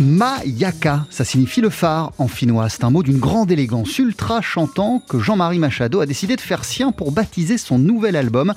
Mayaka, ça signifie le phare en finnois. C'est un mot d'une grande élégance ultra chantant que Jean-Marie Machado a décidé de faire sien pour baptiser son nouvel album.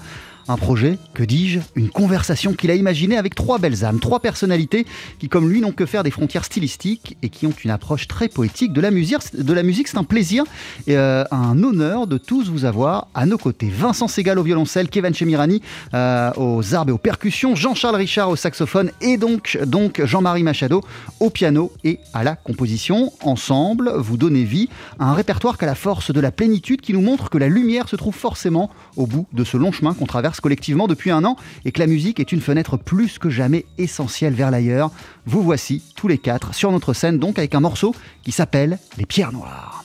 Un projet, que dis-je, une conversation qu'il a imaginée avec trois belles âmes, trois personnalités qui, comme lui, n'ont que faire des frontières stylistiques et qui ont une approche très poétique de la musique. De la musique, c'est un plaisir et euh, un honneur de tous vous avoir à nos côtés. Vincent Segal au violoncelle, Kevin Chemirani euh, aux arbres et aux percussions, Jean-Charles Richard au saxophone et donc, donc Jean-Marie Machado au piano et à la composition. Ensemble, vous donnez vie à un répertoire qu'à la force de la plénitude qui nous montre que la lumière se trouve forcément au bout de ce long chemin qu'on traverse collectivement depuis un an et que la musique est une fenêtre plus que jamais essentielle vers l'ailleurs. Vous voici tous les quatre sur notre scène donc avec un morceau qui s'appelle Les Pierres Noires.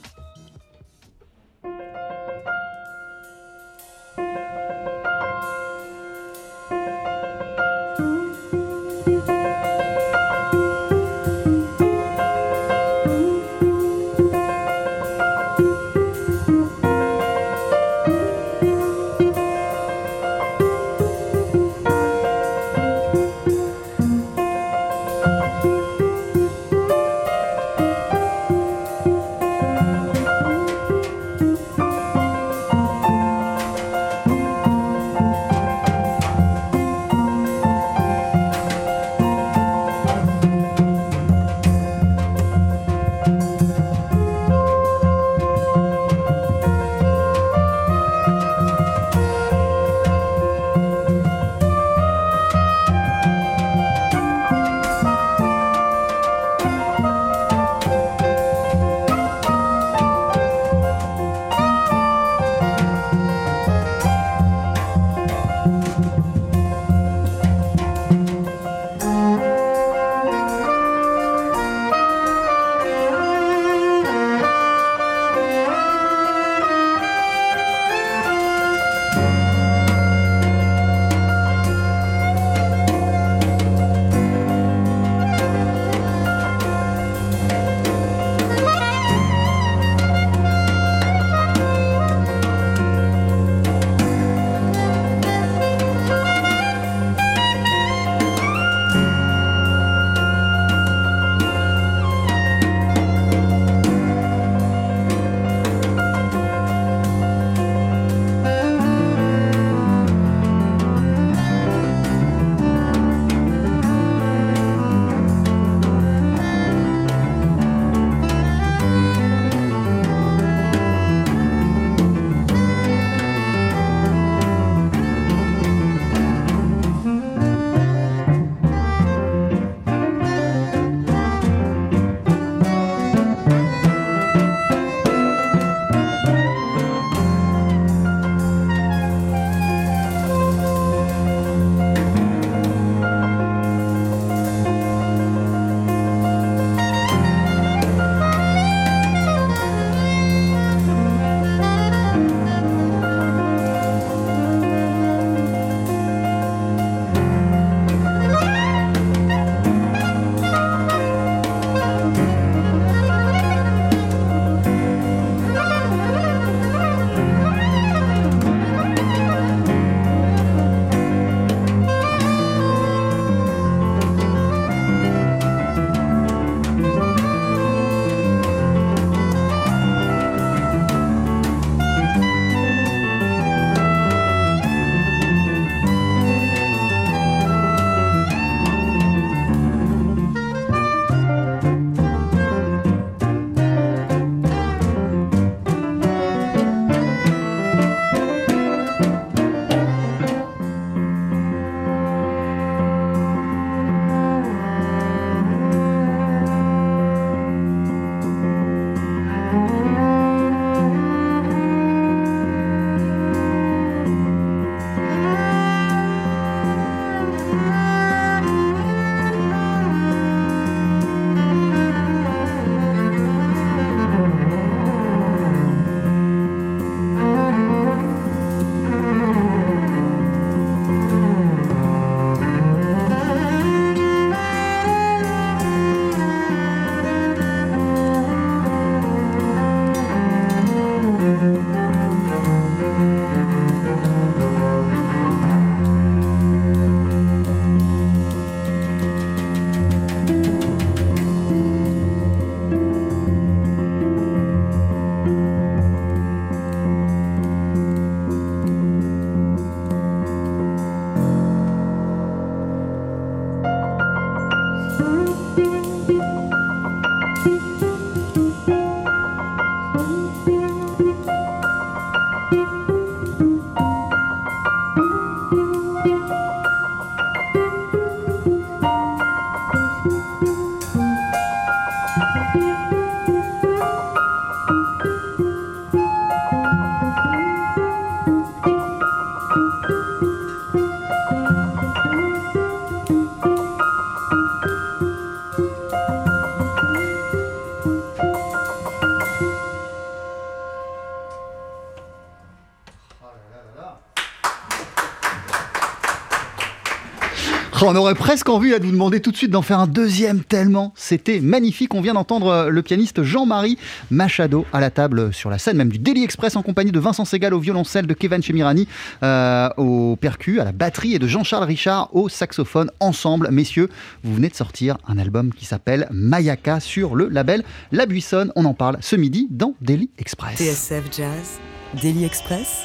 On aurait presque envie de vous demander tout de suite d'en faire un deuxième tellement c'était magnifique. On vient d'entendre euh, le pianiste Jean-Marie Machado à la table sur la scène même du Daily Express en compagnie de Vincent Segal au violoncelle, de Kevin Chemirani euh, au percu, à la batterie et de Jean-Charles Richard au saxophone. Ensemble, messieurs, vous venez de sortir un album qui s'appelle Mayaka sur le label La Buissonne. On en parle ce midi dans Daily Express. TSF Jazz, Daily Express,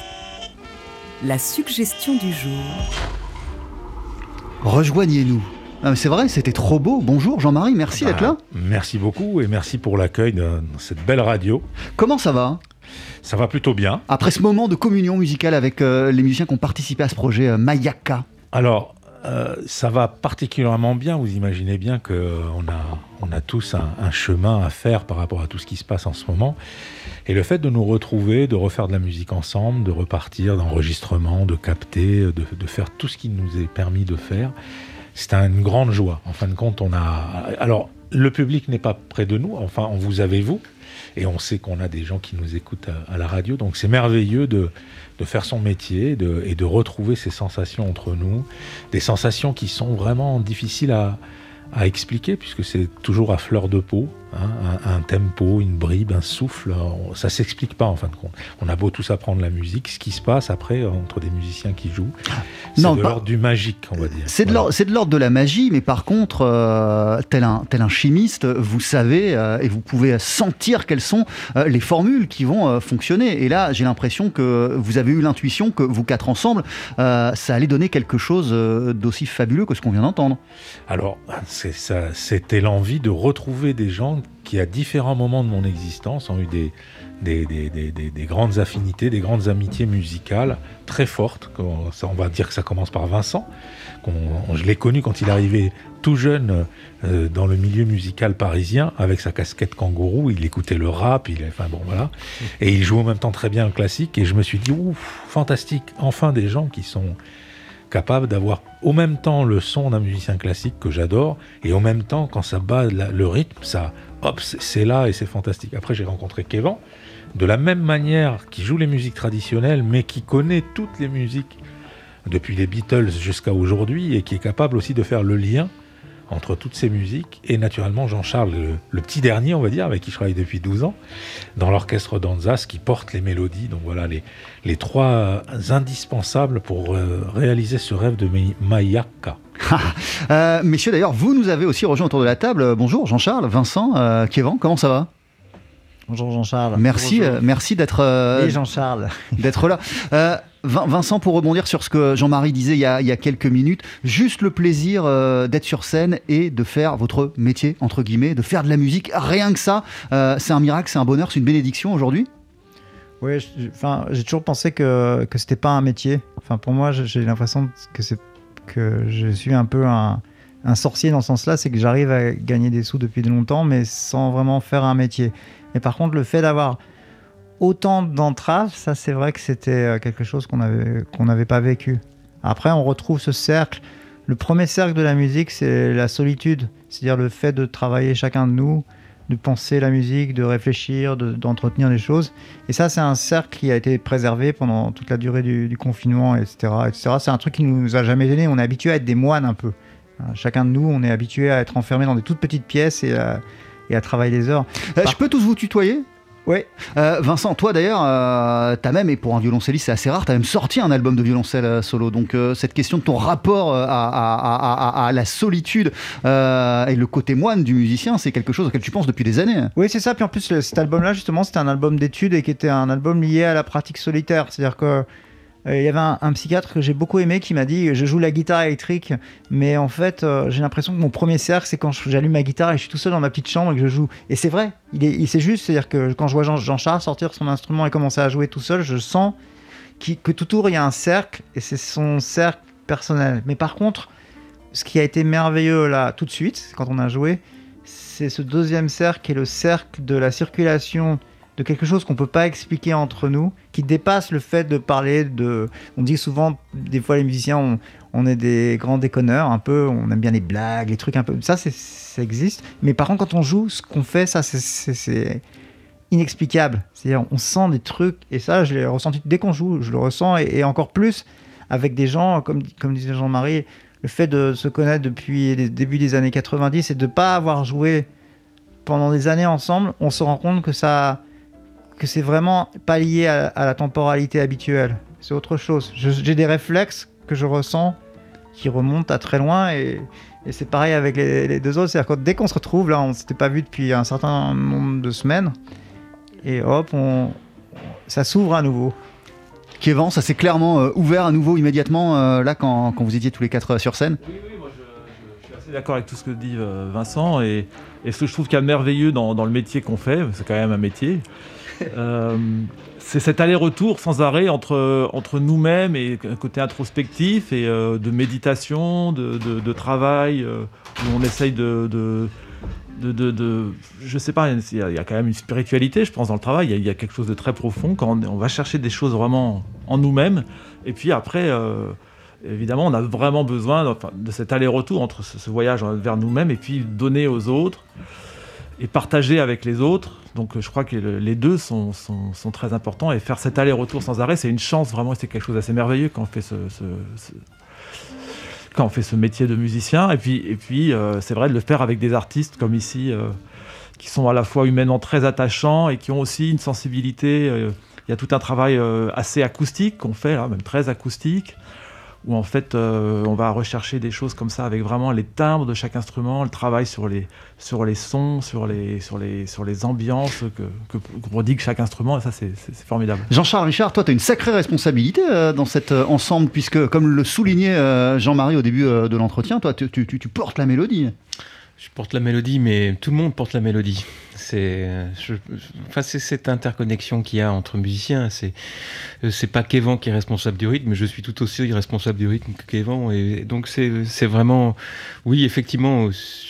la suggestion du jour. Rejoignez-nous. Ah, c'est vrai, c'était trop beau. Bonjour Jean-Marie, merci d'être là. Bah, merci beaucoup et merci pour l'accueil de cette belle radio. Comment ça va? Ça va plutôt bien. Après ce moment de communion musicale avec euh, les musiciens qui ont participé à ce projet euh, Mayaka. Alors, euh, ça va particulièrement bien. Vous imaginez bien qu'on a, on a tous un, chemin à faire par rapport à tout ce qui se passe en ce moment. Et le fait de nous retrouver, de refaire de la musique ensemble, de repartir d'enregistrement, de capter, de, de, faire tout ce qui nous est permis de faire, c'est une grande joie. En fin de compte, on a. Alors, le public n'est pas près de nous. Enfin, on vous avez vous. Et on sait qu'on a des gens qui nous écoutent à la radio. Donc, c'est merveilleux de, de faire son métier et de retrouver ces sensations entre nous. Des sensations qui sont vraiment difficiles à expliquer puisque c'est toujours à fleur de peau. Hein, un, un, tempo, une bribe, un souffle, ça s'explique pas en fin de compte. On a beau tous apprendre la musique, ce qui se passe après entre des musiciens qui jouent, c'est de l'ordre du magique, on va dire. C'est de l'ordre de la magie, mais par contre, euh, tel, un, tel un chimiste, vous savez euh, et vous pouvez sentir quelles sont euh, les formules qui vont euh, fonctionner. Et là, j'ai l'impression que vous avez eu l'intuition que vous quatre ensemble, euh, ça allait donner quelque chose euh, d'aussi fabuleux que ce qu'on vient d'entendre. Alors, c'était l'envie de retrouver des gens qui, à différents moments de mon existence, ont eu des, des, des, des, des grandes affinités, des grandes amitiés musicales très fortes. On, on va dire que ça commence par Vincent. On, je l'ai connu quand il arrivait tout jeune euh, dans le milieu musical parisien, avec sa casquette kangourou. Il écoutait le rap, il, enfin bon voilà. Et il joue en même temps très bien le classique. Et je me suis dit, ouf, fantastique, enfin des gens qui sont capable d'avoir au même temps le son d'un musicien classique que j'adore et au même temps quand ça bat le rythme, ça hop, c'est là et c'est fantastique. Après j'ai rencontré Kevin de la même manière qui joue les musiques traditionnelles mais qui connaît toutes les musiques depuis les Beatles jusqu'à aujourd'hui et qui est capable aussi de faire le lien entre toutes ces musiques et naturellement Jean-Charles, le, le, petit dernier, on va dire, avec qui je travaille depuis 12 ans, dans l'orchestre d'Anzas qui porte les mélodies. Donc voilà les, les trois indispensables pour euh, réaliser ce rêve de Mayaka. euh, messieurs, d'ailleurs, vous nous avez aussi rejoint autour de la table. Bonjour Jean-Charles, Vincent, euh, Kevin, comment ça va? Bonjour Jean-Charles. Merci, Bonjour. Euh, merci d'être euh, Jean-Charles. d'être là. Vincent, pour rebondir sur ce que Jean-Marie disait il y, a, il y, a, quelques minutes, juste le plaisir euh, d'être sur scène et de faire votre métier, entre guillemets, de faire de la musique, rien que ça, euh, c'est un miracle, c'est un bonheur, c'est une bénédiction aujourd'hui? Oui, enfin, j'ai toujours pensé que, que c'était pas un métier. Enfin, pour moi, j'ai l'impression que, que je suis un peu un, un sorcier dans ce sens-là, c'est que j'arrive à gagner des sous depuis longtemps, mais sans vraiment faire un métier. Mais par contre, le fait d'avoir autant d'entraves, ça c'est vrai que c'était quelque chose qu'on n'avait pas vécu. Après, on retrouve ce cercle. Le premier cercle de la musique, c'est la solitude, c'est-à-dire le fait de travailler chacun de nous, de penser la musique, de réfléchir, d'entretenir de, les choses. Et ça, c'est un cercle qui a été préservé pendant toute la durée du, du confinement, etc. etc. C'est un truc qui nous a jamais gêné. On est habitué à être des moines un peu. Chacun de nous, on est habitué à être enfermé dans des toutes petites pièces et à, et à travailler des heures. Euh, je peux tous vous tutoyer? Oui. Euh, Vincent, toi d'ailleurs, euh, t'as même, et pour un violoncelliste c'est assez rare, t'as même sorti un album de violoncelle euh, solo. Donc euh, cette question de ton rapport à, à, la solitude et le côté moine du musicien, c'est quelque chose auquel tu penses depuis des années. Oui, c'est ça. Puis en plus, cet album-là, justement, c'était un album d'études et qui était un album lié à la pratique solitaire. C'est-à-dire que Euh, Il y avait un, psychiatre que j'ai beaucoup aimé qui m'a dit je joue la guitare électrique, mais en fait euh, j'ai l'impression que mon premier cercle c'est quand j'allume ma guitare et je suis tout seul dans ma petite chambre et que je joue. Et c'est vrai, il est, il- c'est juste, c'est-à-dire que quand je vois Jean- Jean-Charles sortir son instrument et commencer à jouer tout seul, je sens que tout autour il y a un cercle et c'est son cercle personnel. Mais par contre, ce qui a été merveilleux là tout de suite quand on a joué, c'est ce deuxième cercle qui est le cercle de la circulation quelque chose qu'on peut pas expliquer entre nous, qui dépasse le fait de parler de. On dit souvent, des fois les musiciens, on, est des grands déconneurs, un peu, on aime bien les blagues, les trucs un peu. Ça, ça existe. Mais par contre, quand on joue, ce qu'on fait, ça, c'est- inexplicable. C'est-à-dire, on sent des trucs, et ça, je l'ai ressenti dès qu'on joue, je le ressens, et, encore plus avec des gens, comme, comme disait Jean-Marie, le fait de se connaître depuis les débuts des années 90 et de pas avoir joué pendant des années ensemble, on se rend compte que ça que c'est vraiment pas lié à, à la temporalité habituelle. C'est autre chose. J'ai des réflexes que je ressens qui remontent à très loin et, et c'est pareil avec les, les deux autres. C'est-à-dire que dès qu'on se retrouve, là, on s'était pas vu depuis un certain nombre de semaines et hop, on, ça s'ouvre à nouveau. Kévan, ça s'est clairement euh, ouvert à nouveau immédiatement euh, là quand, quand vous étiez tous les quatre euh, sur scène. Oui, oui, moi je, je- je suis assez d'accord avec tout ce que dit euh, Vincent. Et, et ce que je trouve qu'il y a de merveilleux dans, dans le métier qu'on fait, c'est quand même un métier, euh, c'est cet aller-retour sans arrêt entre, entre nous-mêmes et un côté introspectif et euh, de méditation, de, de- travail, euh, où on essaye de. de de, je sais pas, il y, a, quand même une spiritualité, je pense, dans le travail. Il y a, quelque chose de très profond quand on, va chercher des choses vraiment en nous-mêmes. Et puis après, évidemment, on a vraiment besoin de cet aller-retour entre ce voyage vers nous-mêmes et puis donner aux autres et partager avec les autres. Donc je crois que le- les deux sont, sont- sont très importants et faire cet aller-retour sans arrêt, c'est une chance vraiment, c'est quelque chose d'assez merveilleux quand on fait ce, quand on fait ce métier de musicien. Et puis, et puis euh, c'est vrai de le faire avec des artistes comme ici, euh, qui sont à la fois humainement très attachants et qui ont aussi une sensibilité. euh, Il y a tout un travail assez acoustique qu'on fait là, même très acoustique où en fait euh, on va rechercher des choses comme ça avec vraiment les timbres de chaque instrument, le travail sur les, sur les sons, sur les, sur les, sur les ambiances que, prodigue chaque instrument, et ça c'est formidable. Jean-Charles Richard, toi, tu as une sacrée responsabilité euh, dans cet euh, ensemble, puisque, comme le soulignait euh, Jean-Marie au début euh, de l'entretien, toi, tu, tu- tu- tu portes la mélodie. Je porte la mélodie, mais tout le monde porte la mélodie. C'est, cette interconnexion qu'il y a entre musiciens. C'est, c'est pas Kévan qui est responsable du rythme, je suis tout aussi responsable du rythme que Kévan. Et donc c'est, vraiment, oui, effectivement,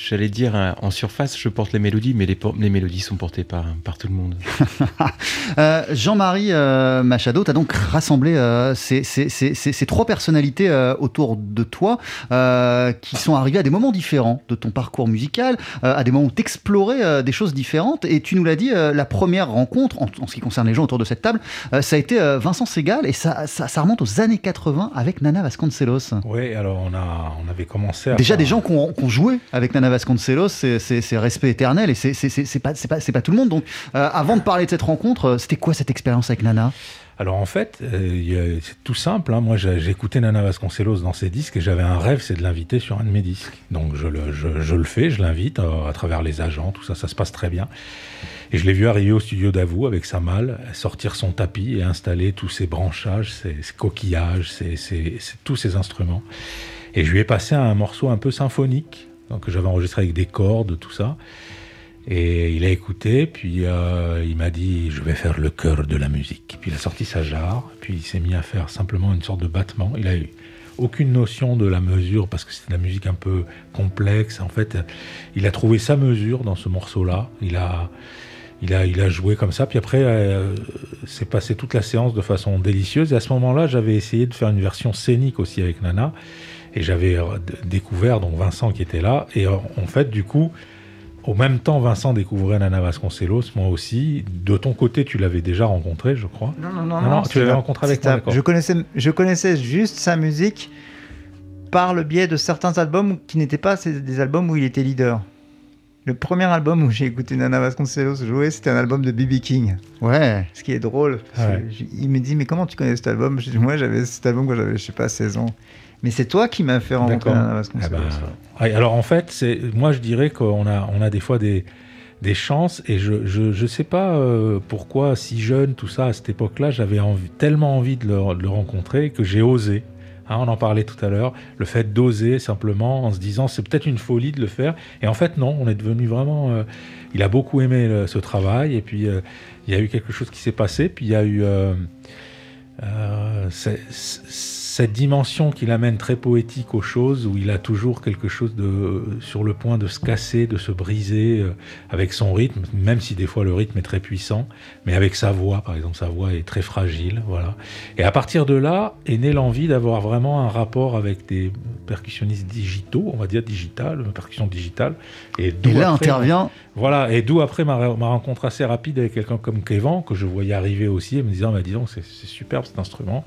j'allais dire hein, en surface, je porte les mélodies, mais les, mélodies sont portées par, par tout le monde. Euh, Jean-Marie euh, Machado, tu as donc rassemblé euh, ces, ces- ces- ces- trois personnalités autour de toi qui sont arrivées à des moments différents de ton parcours musical, à des moments où tu explorais des choses différentes. Et tu nous l'as dit, euh, la première rencontre, en, en ce qui concerne les gens autour de cette table, euh, ça a été euh, Vincent Segal et ça, ça, ça remonte aux années 80 avec Nana Vasconcelos. Oui, alors on, a, on avait commencé à. Déjà, faire- des gens qui ont, joué avec Nana Vasconcelos, c'est- respect éternel et c'est pas, pas, tout le monde. Donc, avant de parler de cette rencontre, c'était quoi cette expérience avec Nana? Alors en fait, euh, c'est tout simple. hein. Moi, écouté Nana Vasconcelos dans ses disques et j'avais un rêve, c'est de l'inviter sur un de mes disques. Donc je le, fais, je l'invite euh, à travers les agents, tout ça, ça se passe très bien. Et je l'ai vu arriver au studio d'Avou avec sa malle, sortir son tapis et installer tous ses branchages, ses, coquillages, ses, tous ses instruments. Et je lui ai passé un morceau un peu symphonique, que j'avais enregistré avec des cordes, tout ça. Et il a écouté, puis euh, il m'a dit Je vais faire le cœur de la musique. Puis il a sorti sa jarre, puis il s'est mis à faire simplement une sorte de battement. Il a eu aucune notion de la mesure parce que c'était de la musique un peu complexe. En fait, il a trouvé sa mesure dans ce morceau-là. Il a, il a, il a joué comme ça. Puis après, euh, c'est passé toute la séance de façon délicieuse. Et à ce moment-là, j'avais essayé de faire une version scénique aussi avec Nana. Et j'avais euh, découvert donc Vincent qui était là. Et en fait, du coup, au même temps, Vincent découvrait Nana Vasconcelos, moi aussi. De ton côté, tu l'avais déjà rencontré, je crois. Non, non, non, Non, non, tu l'avais rencontré avec moi, je connaissais, je connaissais juste sa musique par le biais de certains albums qui n'étaient pas des albums où il était leader. Le premier album où j'ai écouté Nana Vasconcelos jouer, c'était un album de B.B. King. Ouais. Ce qui est drôle. parce Ouais. Il me dit, mais comment tu connais cet album? Je Moi, j'avais cet album quand j'avais, je sais pas, 16 ans. Mais c'est toi qui m'as fait rencontrer. Nana Vasconcelos. bah, ouais, alors en fait, moi je dirais qu'on a, on a des fois des, des chances. Et je je, sais pas euh, pourquoi, si jeune, tout ça, à cette époque-là, j'avais envie, tellement envie de le, de le rencontrer que j'ai osé. Hein, on en parlait tout à l'heure, le fait d'oser simplement en se disant c'est peut-être une folie de le faire. Et en fait, non, on est devenu vraiment. Euh, il a beaucoup aimé ce travail et puis euh, il y a eu quelque chose qui s'est passé. Puis il y a eu cette dimension qu'il amène très poétique aux choses, où il a toujours quelque chose de sur le point de se casser, de se briser euh, avec son rythme, même si des fois le rythme est très puissant, mais avec sa voix, par exemple, sa voix est très fragile, voilà. Et à partir de là est née l'envie d'avoir vraiment un rapport avec des percussionnistes digitaux, on va dire digital, percussion digitale. Et, et là intervient. Voilà, et d'où après ma, ma, rencontre assez rapide avec quelqu'un comme Kevin, que je voyais arriver aussi, et me disant, bah, dis donc, c'est superbe cet instrument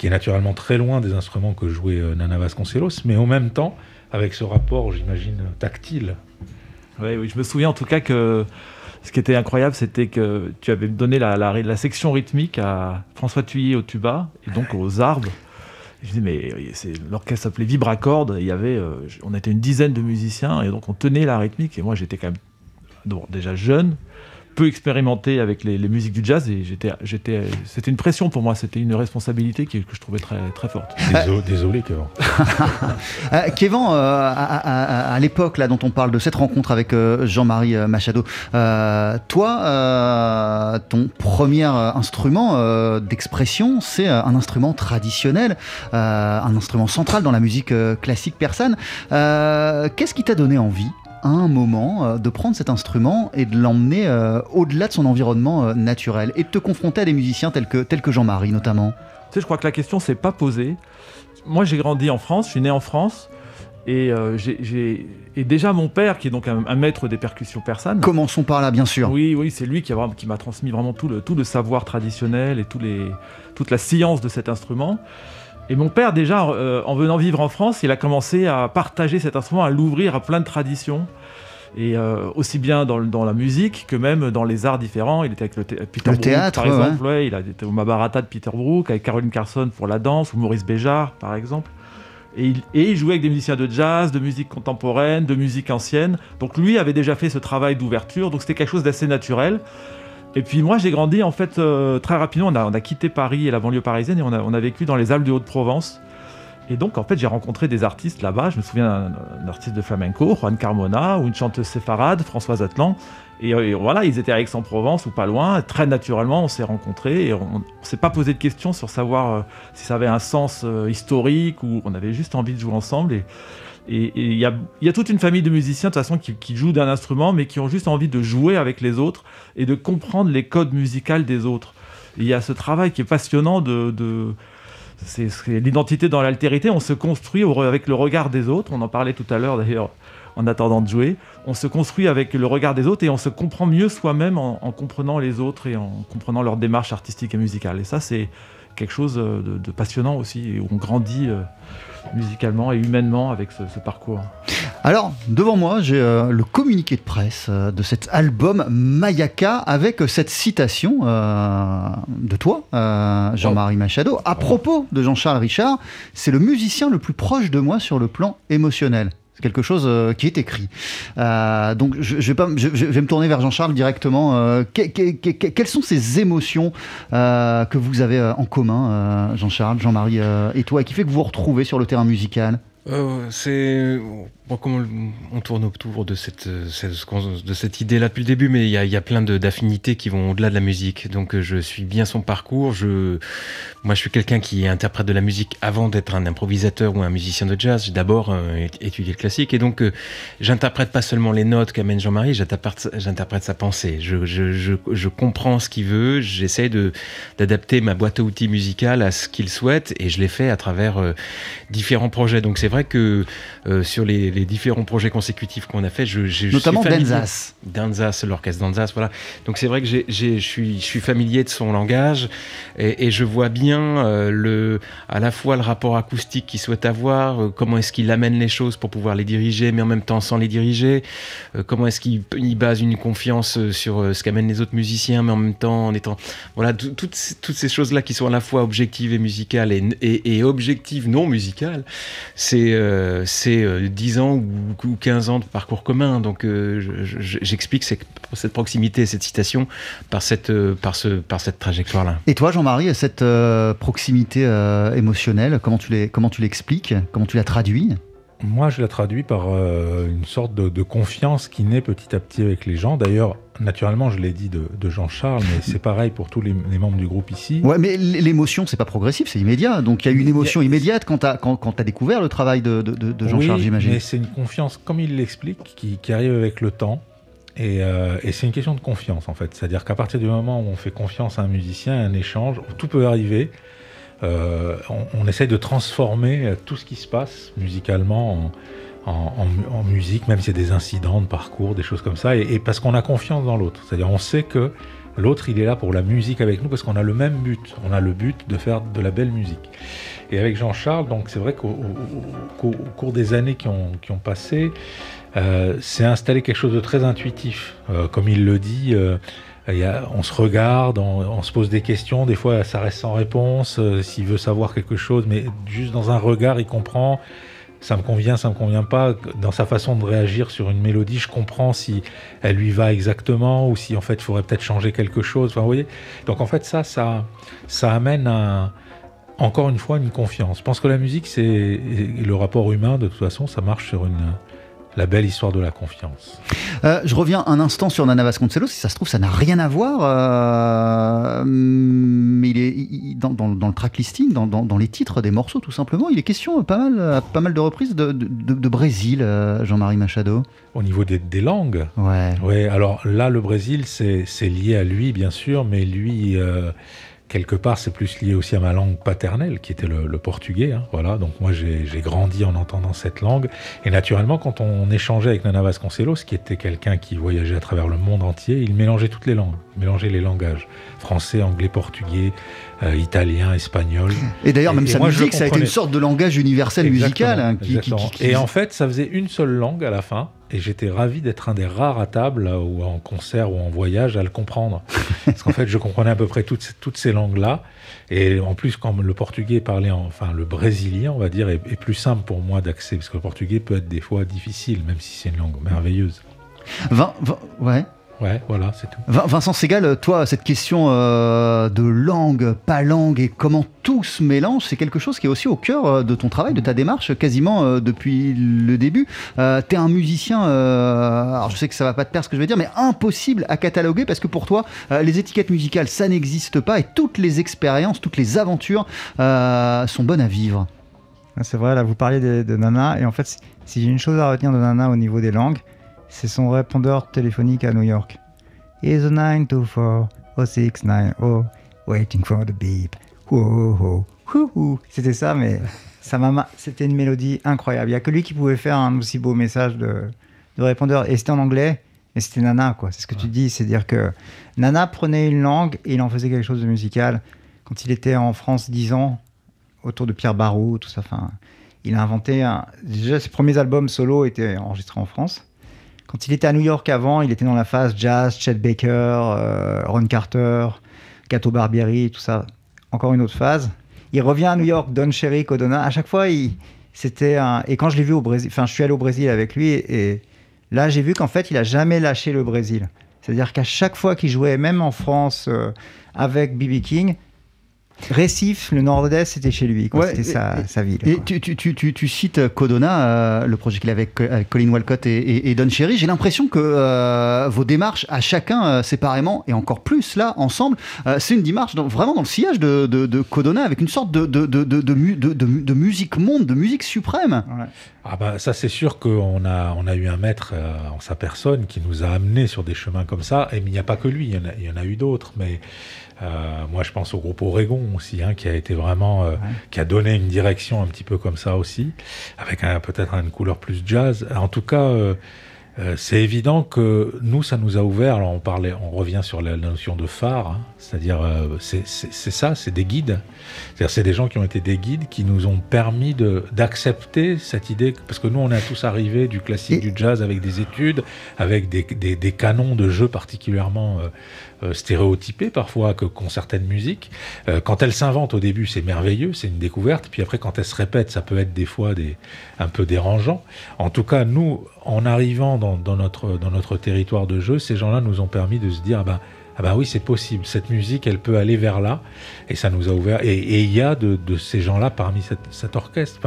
qui est naturellement très loin des instruments que jouait euh, Nana Vasconcelos, mais en même temps avec ce rapport, j'imagine, tactile. Oui, oui, je me souviens en tout cas que ce qui était incroyable, c'était que tu avais donné la, section rythmique à François Thuillier au tuba et donc aux arbres. je dis mais l'orchestre s'appelait Vibracorde. Il y avait, euh, on était une dizaine de musiciens et donc on tenait la rythmique. Et moi j'étais quand même déjà jeune, peu expérimenté avec les, musiques du jazz et j'étais, j'étais, c'était une pression pour moi, c'était une responsabilité que, je trouvais très, très forte. Désolé, Kevin. Euh, Kevin, euh, à, l'époque là dont on parle de cette rencontre avec euh, Jean-Marie Machado, toi, ton premier instrument d'expression, c'est un instrument traditionnel, un instrument central dans la musique classique persane. qu'est-ce qui t'a donné envie? Un moment euh, de prendre cet instrument et de l'emmener euh, au-delà de son environnement euh, naturel et de te confronter à des musiciens tels que, tels que Jean-Marie notamment Tu sais, je crois que la question s'est pas posée. Moi, j'ai grandi en France, je suis né en France. Et, déjà mon père, qui est donc un, maître des percussions persanes. Commençons par là, bien sûr. Oui, oui, c'est lui qui, a, qui m'a transmis vraiment tout le, tout le savoir traditionnel et tous les, toute la science de cet instrument. Et mon père, déjà, euh, en venant vivre en France, il a commencé à partager cet instrument, à l'ouvrir à plein de traditions. Et euh, aussi bien dans, la musique que même dans les arts différents. Il était avec le, Peter théâtre, par exemple. il a été au Mabarata de Peter Brook, avec Caroline Carson pour la danse, ou Maurice Béjart, par exemple. Et il, et il, jouait avec des musiciens de jazz, de musique contemporaine, de musique ancienne. Donc lui avait déjà fait ce travail d'ouverture, donc c'était quelque chose d'assez naturel. Et puis moi j'ai grandi en fait euh, très rapidement, on a, quitté Paris et la banlieue parisienne et on a, vécu dans les Alpes de Haute-Provence. Et donc en fait j'ai rencontré des artistes là-bas, je me souviens d'un artiste de flamenco, Juan Carmona, ou une chanteuse séfarade, Françoise Atlan. Et, voilà, ils étaient à Aix-en-Provence ou pas loin, très naturellement on s'est rencontrés et on, ne s'est pas posé de questions sur savoir euh, si ça avait un sens euh, historique ou on avait juste envie de jouer ensemble. Et, et il y a, toute une famille de musiciens de toute façon qui, jouent d'un instrument, mais qui ont juste envie de jouer avec les autres et de comprendre les codes musicaux des autres. Il y a ce travail qui est passionnant de, c'est l'identité dans l'altérité. On se construit avec le regard des autres. On en parlait tout à l'heure d'ailleurs en attendant de jouer. On se construit avec le regard des autres et on se comprend mieux soi-même en, comprenant les autres et en comprenant leur démarche artistique et musicale. Et ça, c'est quelque chose de, passionnant aussi, où on grandit. Euh, musicalement et humainement avec ce, parcours. Alors, devant moi, j'ai euh, le communiqué de presse euh, de cet album Mayaka avec cette citation euh, de toi, Jean-Marie Machado, à propos de Jean-Charles Richard. C'est le musicien le plus proche de moi sur le plan émotionnel quelque chose euh, qui est écrit. Euh, donc je, vais pas, je, vais me tourner vers Jean-Charles directement. Euh, quelles sont ces émotions que vous avez en commun, Jean-Charles, Jean-Marie et toi, qui fait que vous vous retrouvez sur le terrain musical? C'est comment on tourne autour de cette, de cette idée-là depuis le début, mais il y a, plein d'affinités qui vont au-delà de la musique. Donc je suis bien son parcours. Je, moi, je suis quelqu'un qui interprète de la musique avant d'être un improvisateur ou un musicien de jazz. J'ai d'abord euh, étudié le classique et donc euh, j'interprète pas seulement les notes qu'amène Jean-Marie, j'interprète sa pensée. Je, je, je, comprends ce qu'il veut, j'essaie d'adapter ma boîte à outils musicale à ce qu'il souhaite et je l'ai fait à travers euh, différents projets. Donc c'est vrai que sur les les différents projets consécutifs qu'on a fait. Je, Notamment d'Anzas. D'Anzas, l'orchestre d'Anzas, voilà. Donc c'est vrai que je suis, je suis familier de son langage et, je vois bien euh, le, à la fois le rapport acoustique qu'il souhaite avoir, euh, comment est-ce qu'il amène les choses pour pouvoir les diriger, mais en même temps sans les diriger, euh, comment est-ce qu'il base une confiance sur ce qu'amènent les autres musiciens, mais en même temps en étant... Voilà, toutes, toutes ces choses-là qui sont à la fois objectives et musicales et, et, et objectives non musicales, c'est c'est euh, c'est, euh, 10 ans ou, ou 15 ans de parcours commun. Donc euh, je- je- j'explique cette, proximité, cette citation par cette, euh, par ce, par cette trajectoire-là. Et toi, Jean-Marie, cette proximité émotionnelle, comment tu l'expliques? Comment tu la traduis? Moi, je la traduis par euh, une sorte de, de confiance qui naît petit à petit avec les gens. D'ailleurs, naturellement, je l'ai dit de, de Jean-Charles, mais c'est pareil pour tous les, les membres du groupe ici. Ouais, mais l'émotion, c'est pas progressif, c'est immédiat. Donc il y a eu une émotion immédiate quand tu as, quand, quand t'as découvert le travail de, de- de- de Jean-Charles, oui, j'imagine. mais c'est une confiance, comme il l'explique, qui, qui arrive avec le temps. Et, euh, et c'est une question de confiance, en fait. C'est-à-dire qu'à partir du moment où on fait confiance à un musicien, à un échange, tout peut arriver. Euh, on, on essaye de transformer euh, tout ce qui se passe musicalement en, en- en mu- en musique, même y a des incidents de parcours, des choses comme ça, et, parce qu'on a confiance dans l'autre. C'est-à-dire on sait que l'autre, il est là pour la musique avec nous, parce qu'on a le même but. On a le but de faire de la belle musique. Et avec Jean-Charles, donc c'est vrai qu'au au- au- au cours des années qui ont, passé, euh, c'est installé quelque chose de très intuitif. Comme il le dit, on se regarde, on, se pose des questions, des fois ça reste sans réponse, euh, s'il veut savoir quelque chose, mais juste dans un regard, il comprend. Ça me convient, ça me convient pas. Dans sa façon de réagir sur une mélodie, je comprends si elle lui va exactement ou si en fait il faudrait peut-être changer quelque chose. Vous voyez. Donc en fait ça, ça, ça amène encore une fois une confiance. Je pense que la musique, c'est le rapport humain. De toute façon, ça marche sur une la belle histoire de la confiance. Euh, je reviens un instant sur Nana Vasconcelos. Si ça se trouve, ça n'a rien à voir. euh, mais il est il- dans, dans- dans le track listing, dans, les titres des morceaux, tout simplement, il est question pas mal, à pas mal de reprises de, de- de- de Brésil, euh, Jean-Marie Machado. Au niveau des, des langues, Ouais. ouais. Alors là, le Brésil, c'est lié à lui, bien sûr, mais lui. Quelque part, c'est plus lié aussi à ma langue paternelle, qui était le, le portugais. hein, voilà, donc moi j'ai grandi en entendant cette langue. Et naturellement, quand on échangeait avec Nana Vasconcelos, qui était quelqu'un qui voyageait à travers le monde entier, il mélangeait toutes les langues, il mélangeait les langages français, anglais, portugais, euh, italien, espagnol. Et d'ailleurs, même Et- et sa moi, musique, ça a été une sorte de langage universel musical. Hein, qui- exactement. qui- qui- Et en fait, ça faisait une seule langue à la fin. Et j'étais ravi d'être un des rares à table, ou en concert ou en voyage, à le comprendre. Parce qu'en fait, je comprenais à peu près toutes, ces- toutes ces langues-là. Et en plus, quand le portugais parlait, en- enfin le brésilien, on va dire, est, est plus simple pour moi d'accès. Parce que le portugais peut être des fois difficile, même si c'est une langue merveilleuse. Ouais. Ouais, voilà, c'est tout. Vin- Vincent Segal, toi, cette question euh, de langue, pas langue et comment tout se mélange, c'est quelque chose qui est aussi au cœur euh, de ton travail, de ta démarche, quasiment euh, depuis le début. Euh, T'es un musicien, euh, alors je sais que ça va pas te perdre ce que je vais dire, mais impossible à cataloguer parce que pour toi, euh, les étiquettes musicales, ça n'existe pas et toutes les expériences, toutes les aventures euh, sont bonnes à vivre. Ah, C'est vrai, là, vous parliez de, de Nana, et en fait, si- si j'ai une chose à retenir de Nana au niveau des langues, c'est son répondeur téléphonique à New York. Is a 924 0690 waiting for the beep. C'était ça, mais ça m'a c'était une mélodie incroyable. Il n'y a que lui qui pouvait faire un aussi beau message de, de répondeur. Et c'était en anglais, mais c'était Nana, quoi. C'est ce que tu dis, c'est-à-dire que Nana prenait une langue et il en faisait quelque chose de musical. Quand il était en France 10 ans, autour de Pierre Barou, tout ça. Enfin, il a inventé un... déjà ses premiers albums solo étaient enregistrés en France. Quand il était à New York avant, il était dans la phase jazz, Chet Baker, euh, Ron Carter, Gato Barbieri, tout ça. Encore une autre phase. Il revient à New York, Don Cherry, Codona. À chaque fois, c'était un. Et quand je l'ai vu au Brésil, enfin, je suis allé au Brésil avec lui et, et là, j'ai vu qu'en fait, il a jamais lâché le Brésil. C'est-à-dire qu'à chaque fois qu'il jouait, même en France, euh, avec B.B. King, Récif, le Nord-Est, c'était chez lui. quoi. Ouais, c'était et- sa, ville. Et quoi. tu, tu- tu- tu- tu cites Codona, euh, le projet qu'il avait avec, avec Colin Walcott et, et- et Don Cherry. J'ai l'impression que euh, vos démarches à chacun euh, séparément et encore plus là ensemble, euh, c'est une démarche dans- vraiment dans le sillage de, de- de Codona avec une sorte de, de, de, de, de mu- de- de- de musique monde, de musique suprême. Ouais. Ah bah ça c'est sûr qu'on a, on a eu un maître euh, en sa personne qui nous a amenés sur des chemins comme ça, et mais il n'y a pas que lui, il y en a, il y en a eu d'autres, mais euh, moi je pense au groupe Oregon aussi, hein, qui a été vraiment, euh, qui a donné une direction un petit peu comme ça aussi, avec un- peut-être une couleur plus jazz. En tout cas, euh, c'est évident que nous, ça nous a ouvert. Alors, on parlait, on revient sur la, notion de phare, hein. c'est-à-dire, c'est ça, c'est des guides. C'est-à-dire, c'est des gens qui ont été des guides qui nous ont permis d'accepter cette idée, parce que nous, on est tous arrivés du classique, du jazz, avec des études, avec des, des, des canons de jeu particulièrement euh, euh, stéréotypées parfois que qu'ont certaines musiques. Euh, quand elles s'inventent au début, c'est merveilleux, c'est une découverte. Puis après, quand elles se répètent, ça peut être des fois des, un peu dérangeant. En tout cas, nous, en arrivant dans, dans notre, dans notre territoire de jeu, ces gens-là nous ont permis de se dire, ah ben, ah ben oui, c'est possible. Cette musique, elle peut aller vers là. Et ça nous a ouvert. Et il y a de, ces gens-là parmi cette, cet orchestre.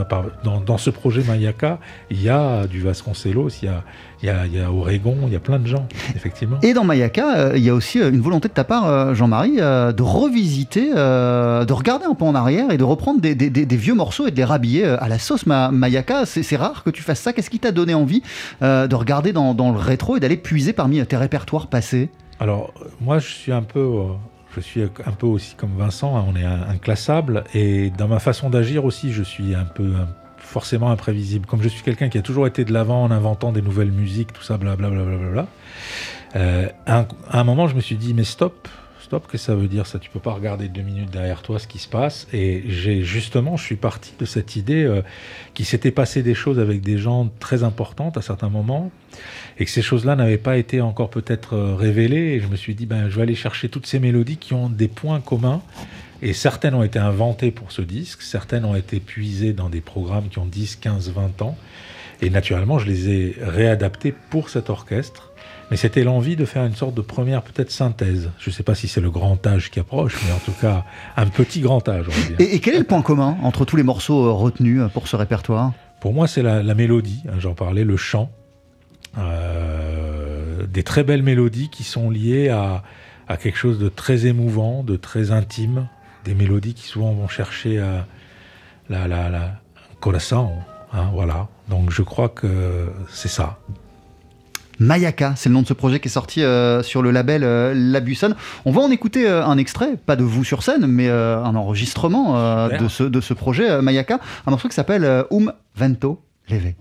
Dans, ce projet Mayaka, il y a du Vasconcelos, il y a, y y a Oregon, il y a plein de gens, effectivement. Et dans Mayaka, euh, il y a aussi euh, une volonté de ta part, euh, Jean-Marie, de revisiter, de regarder un peu en arrière et de reprendre des, vieux morceaux et de les rhabiller à la sauce ma, Mayaka. C'est rare que tu fasses ça. Qu'est-ce qui t'a donné envie de regarder dans le rétro et d'aller puiser parmi tes répertoires passés? Alors, moi, je suis un peu, je suis un peu aussi comme Vincent, hein, on est inclassable, et dans ma façon d'agir aussi, je suis un peu un, forcément imprévisible. Comme je suis quelqu'un qui a toujours été de l'avant en inventant des nouvelles musiques, tout ça, blablabla, bla, bla, bla, euh, à, à un moment, je me suis dit, mais stop, stop, qu'est-ce que ça veut dire ça? Tu peux pas regarder deux minutes derrière toi ce qui se passe. Et j'ai justement, je suis parti de cette idée euh, qu'il s'était passé des choses avec des gens très importantes à certains moments, et que ces choses-là n'avaient pas été encore peut-être euh, révélées. Et je me suis dit, ben, je vais aller chercher toutes ces mélodies qui ont des points communs. Et certaines ont été inventées pour ce disque, certaines ont été puisées dans des programmes qui ont 10, 15, 20 ans. Et naturellement, je les ai réadaptées pour cet orchestre. Mais c'était l'envie de faire une sorte de première peut-être synthèse. Je ne sais pas si c'est le grand âge qui approche, mais en tout cas un petit grand âge. On va dire. Et, et, quel est le point commun entre tous les morceaux retenus pour ce répertoire? Pour moi, c'est la, la, mélodie. J'en parlais, le chant. Euh, des très belles mélodies qui sont liées à, à, quelque chose de très émouvant, de très intime. Des mélodies qui souvent vont chercher à la, la, la corazon. Hein, voilà. Donc je crois que c'est ça. Mayaka, c'est le nom de ce projet qui est sorti euh, sur le label euh, La Buissonne. On va en écouter euh, un extrait, pas de vous sur scène, mais un enregistrement de ce, de, ce, projet Mayaka, un morceau qui s'appelle Um Vento Leve.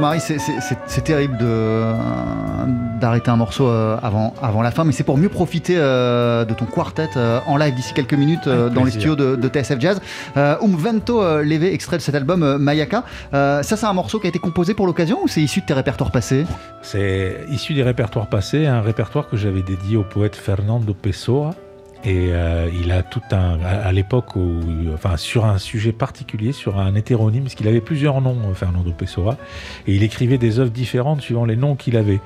Jean-Marie, c'est- terrible d'arrêter un morceau euh, avant, avant la fin, mais c'est pour mieux profiter euh, de ton quartet euh, en live d'ici quelques minutes dans les studios de, de TSF Jazz. Euh, Um Vento euh, Leve, extrait de cet album Mayaka. Ça, c'est un morceau qui a été composé pour l'occasion ou c'est issu de tes répertoires passés? C'est issu des répertoires passés, un répertoire que j'avais dédié au poète Fernando Pessoa. Et euh, il a tout un. À, l'époque, où, enfin, sur un sujet particulier, sur un hétéronyme, parce qu'il avait plusieurs noms, euh, Fernando Pessoa, et il écrivait des œuvres différentes suivant les noms qu'il avait.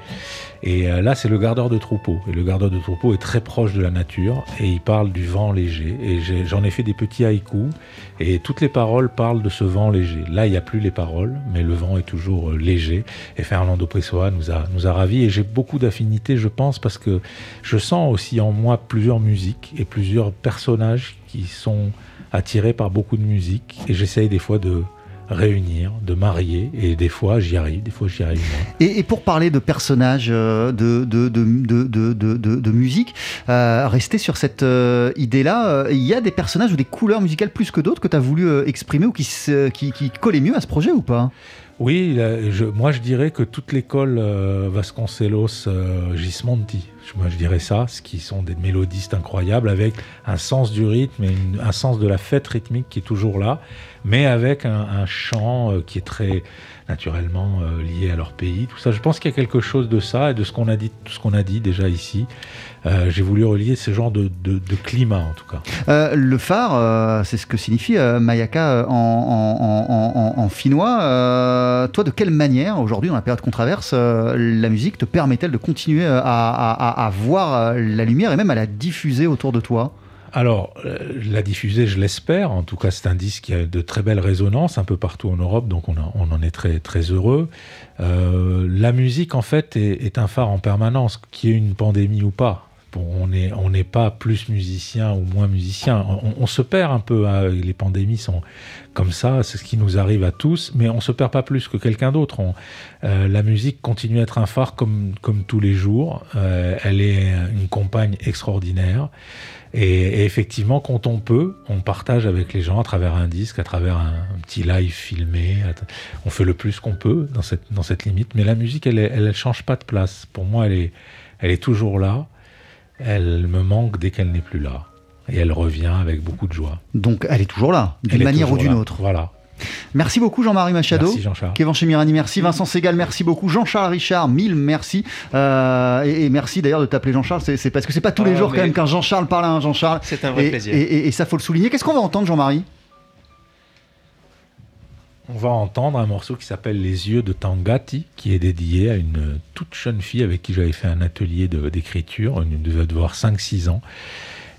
Et euh, là, c'est le gardeur de troupeau. Et le gardeur de troupeau est très proche de la nature, et il parle du vent léger. Et j'en ai, fait des petits haïkus, et toutes les paroles parlent de ce vent léger. Là, il n'y a plus les paroles, mais le vent est toujours euh, léger. Et Fernando Pessoa nous a, nous a ravis. Et j'ai beaucoup d'affinités, je pense, parce que je sens aussi en moi plusieurs musiques et plusieurs personnages qui sont attirés par beaucoup de musique. Et j'essaye des fois de réunir, de marier. Et des fois, j'y arrive, des fois, j'y arrive moins. Et, pour parler de personnages, euh, de, musique, euh, rester sur cette euh, idée-là, il y a des personnages ou des couleurs musicales plus que d'autres que tu as voulu exprimer ou qui, qui collaient mieux à ce projet ou pas? Oui, moi je dirais que toute l'école euh, Vasconcelos euh, Gismonti, moi je dirais ça, ce qui sont des mélodistes incroyables avec un sens du rythme et un sens de la fête rythmique qui est toujours là, mais avec un, un chant euh, qui est très naturellement euh, lié à leur pays. Tout ça, je pense qu'il y a quelque chose de ça et de ce qu'on a dit, tout ce qu'on a dit déjà ici. Euh, J'ai voulu relier ce genre de, de- de climat en tout cas. Euh, le phare, euh, c'est ce que signifie Mayaka en, en- en- en- en finnois. Toi, de quelle manière, aujourd'hui, dans la période qu'on traverse, la musique te permet-elle de continuer à, à- à- à voir la lumière et même à la diffuser autour de toi? Alors, la diffuser, je l'espère. En tout cas, c'est un disque qui a de très belles résonances un peu partout en Europe, donc on, a- on en est très, très heureux. Euh, la musique, en fait, est, est un phare en permanence, qu'il y ait une pandémie ou pas. On n'est on pas plus musicien ou moins musicien. On, se perd un peu. hein. Les pandémies sont comme ça, c'est ce qui nous arrive à tous, mais on se perd pas plus que quelqu'un d'autre. Euh, la musique continue à être un phare comme, comme tous les jours. Euh, elle est une compagne extraordinaire. Et, effectivement, quand on peut, on partage avec les gens à travers un disque, à travers un, petit live filmé. On fait le plus qu'on peut dans cette, dans cette limite. Mais la musique, elle, elle change pas de place. Pour moi, elle est, elle est toujours là. Elle me manque dès qu'elle n'est plus là. Et elle revient avec beaucoup de joie. Donc, elle est toujours là, d'une manière ou d'une autre. Voilà. Merci beaucoup Jean-Marie Machado. Merci Jean-Charles. Kevin Chemirani, merci. Vincent Segal, merci beaucoup. Jean-Charles Richard, mille merci. Euh, et, et merci d'ailleurs de t'appeler Jean-Charles. C'est, parce que c'est pas tous les Ah, jours quand même qu'un Jean-Charles parle à un Jean-Charles. C'est un vrai et, plaisir. Et, et- et ça faut le souligner. Qu'est-ce qu'on va entendre Jean-Marie? On va entendre un morceau qui s'appelle Les yeux de Tangati, qui est dédié à une toute jeune fille avec qui j'avais fait un atelier de- d'écriture, une devait avoir 5-6 ans,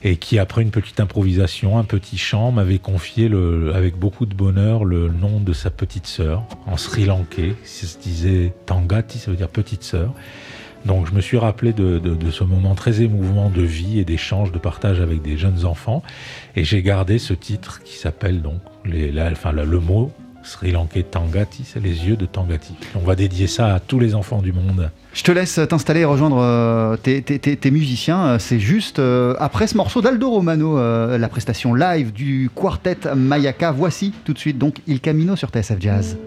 et qui, après une petite improvisation, un petit chant, m'avait confié avec beaucoup de bonheur le nom de sa petite sœur, en sri lankais. Ça se disait Tangati, ça veut dire petite sœur. Donc je me suis rappelé de, de- de ce moment très émouvant de vie et d'échange, de partage avec des jeunes enfants. Et j'ai gardé ce titre qui s'appelle donc les, enfin, le mot Sri Lankais Tangati, c'est les yeux de Tangati. On va dédier ça à tous les enfants du monde. Je te laisse t'installer et rejoindre euh, tes, musiciens. Euh, C'est juste euh, après ce morceau d'Aldo Romano, la prestation live du quartet Mayaka. Voici tout de suite donc Il Camino sur TSF Jazz.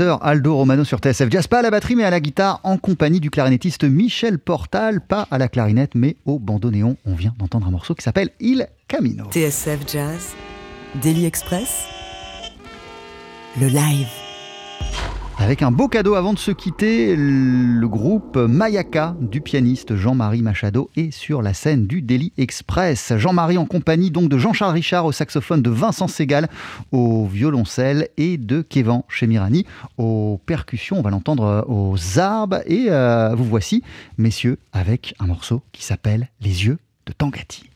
Aldo Romano sur TSF Jazz, pas à la batterie mais à la guitare, en compagnie du clarinettiste Michel Portal, pas à la clarinette mais au bandoneon. On vient d'entendre un morceau qui s'appelle Il Camino. TSF Jazz, Daily Express, le live. Avec un beau cadeau avant de se quitter, le groupe Mayaka du pianiste Jean-Marie Machado est sur la scène du Daily Express. Jean-Marie en compagnie donc de Jean-Charles Richard au saxophone, de Vincent Segal au violoncelle et de Kévan Chemirani aux percussions. On va l'entendre aux arbres et euh, vous voici, messieurs, avec un morceau qui s'appelle Les yeux de Tangati.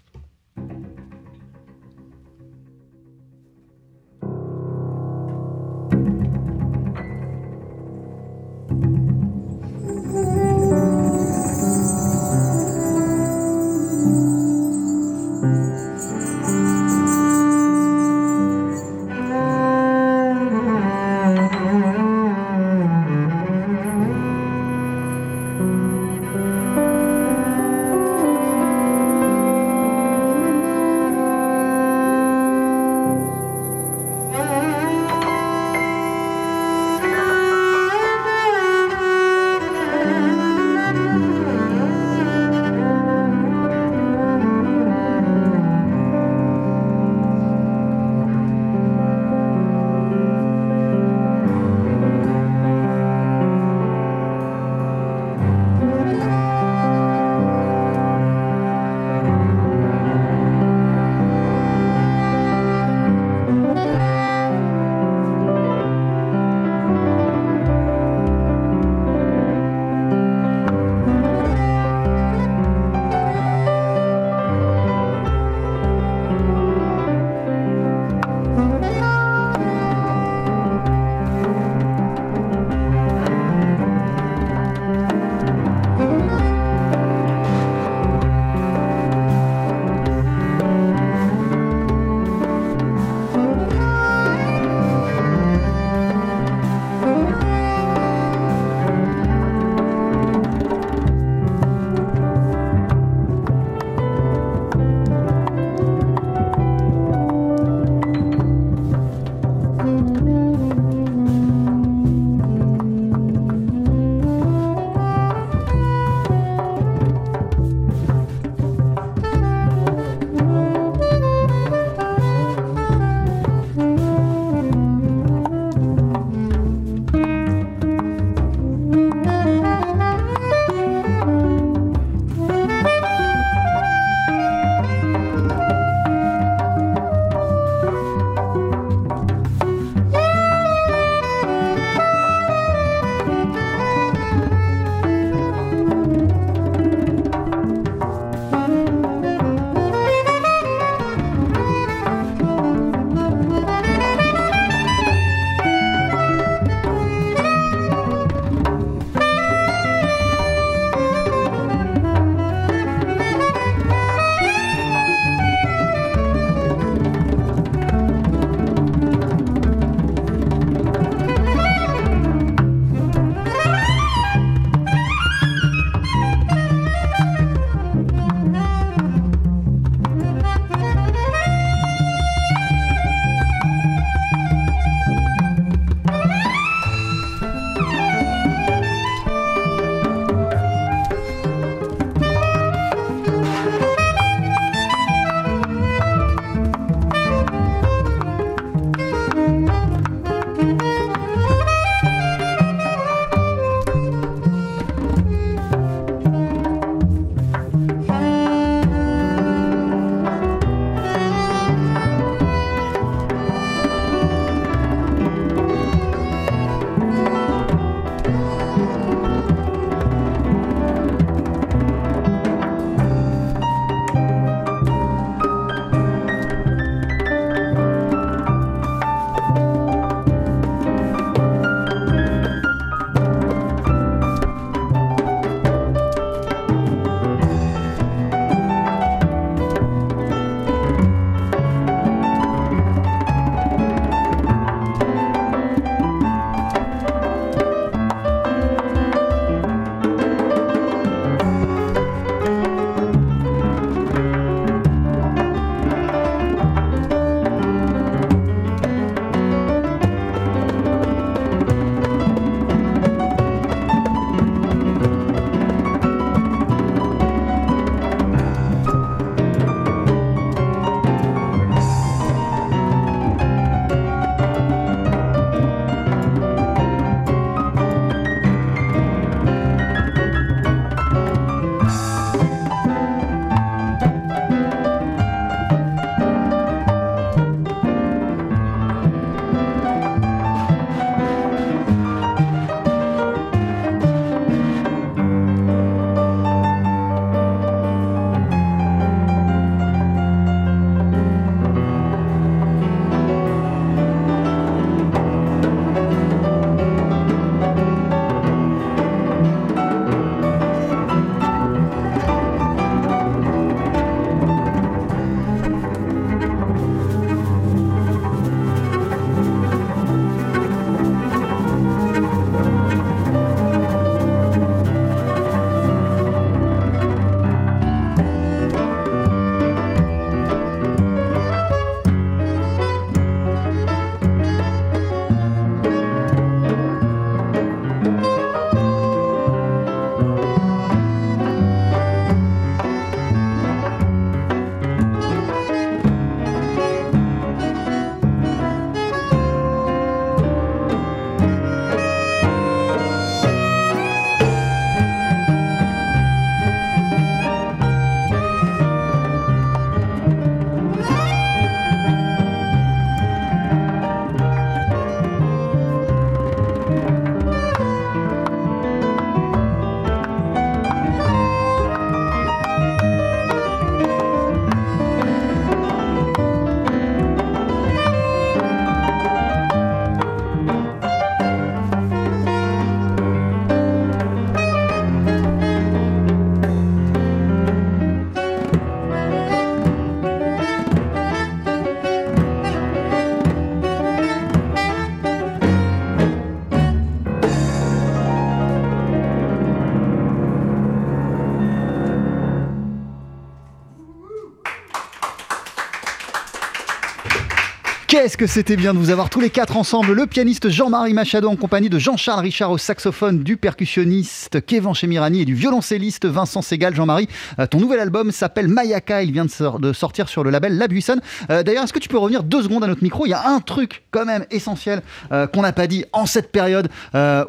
Qu'est-ce que c'était bien de vous avoir tous les quatre ensemble. Le pianiste Jean-Marie Machado en compagnie de Jean-Charles Richard au saxophone, du percussionniste Kevin Chemirani et du violoncelliste Vincent Segal. Jean-Marie, euh, ton nouvel album s'appelle Mayaka. Il vient de, sortir sur le label La Buissonne. Euh, d'ailleurs, est-ce que tu peux revenir deux secondes à notre micro? Il y a un truc quand même essentiel euh, qu'on n'a pas dit en cette période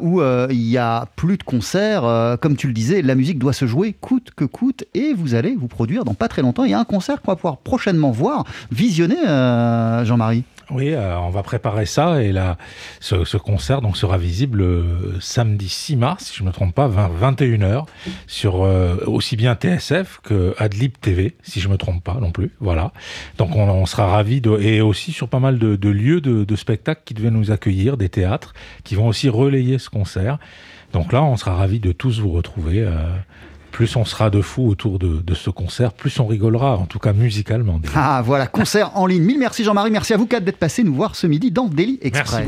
où il n'y a plus de concerts. comme tu le disais, la musique doit se jouer coûte que coûte et vous allez vous produire dans pas très longtemps. Il y a un concert qu'on va pouvoir prochainement voir, visionner, Jean-Marie. Oui, euh, on va préparer ça et là, ce, concert donc sera visible euh, samedi 6 mars, si je ne me trompe pas, 21h, sur euh, aussi bien TSF que Adlib TV, si je ne me trompe pas non plus. Voilà. Donc on, sera ravis et aussi sur pas mal de, lieux de, de, spectacles qui devaient nous accueillir, des théâtres qui vont aussi relayer ce concert. Donc là, on sera ravis de tous vous retrouver plus on sera de fous autour de, ce concert, plus on rigolera, en tout cas musicalement. Ah voilà, concert en ligne. Mille merci Jean-Marie, merci à vous quatre d'être passés nous voir ce midi dans Daily Express.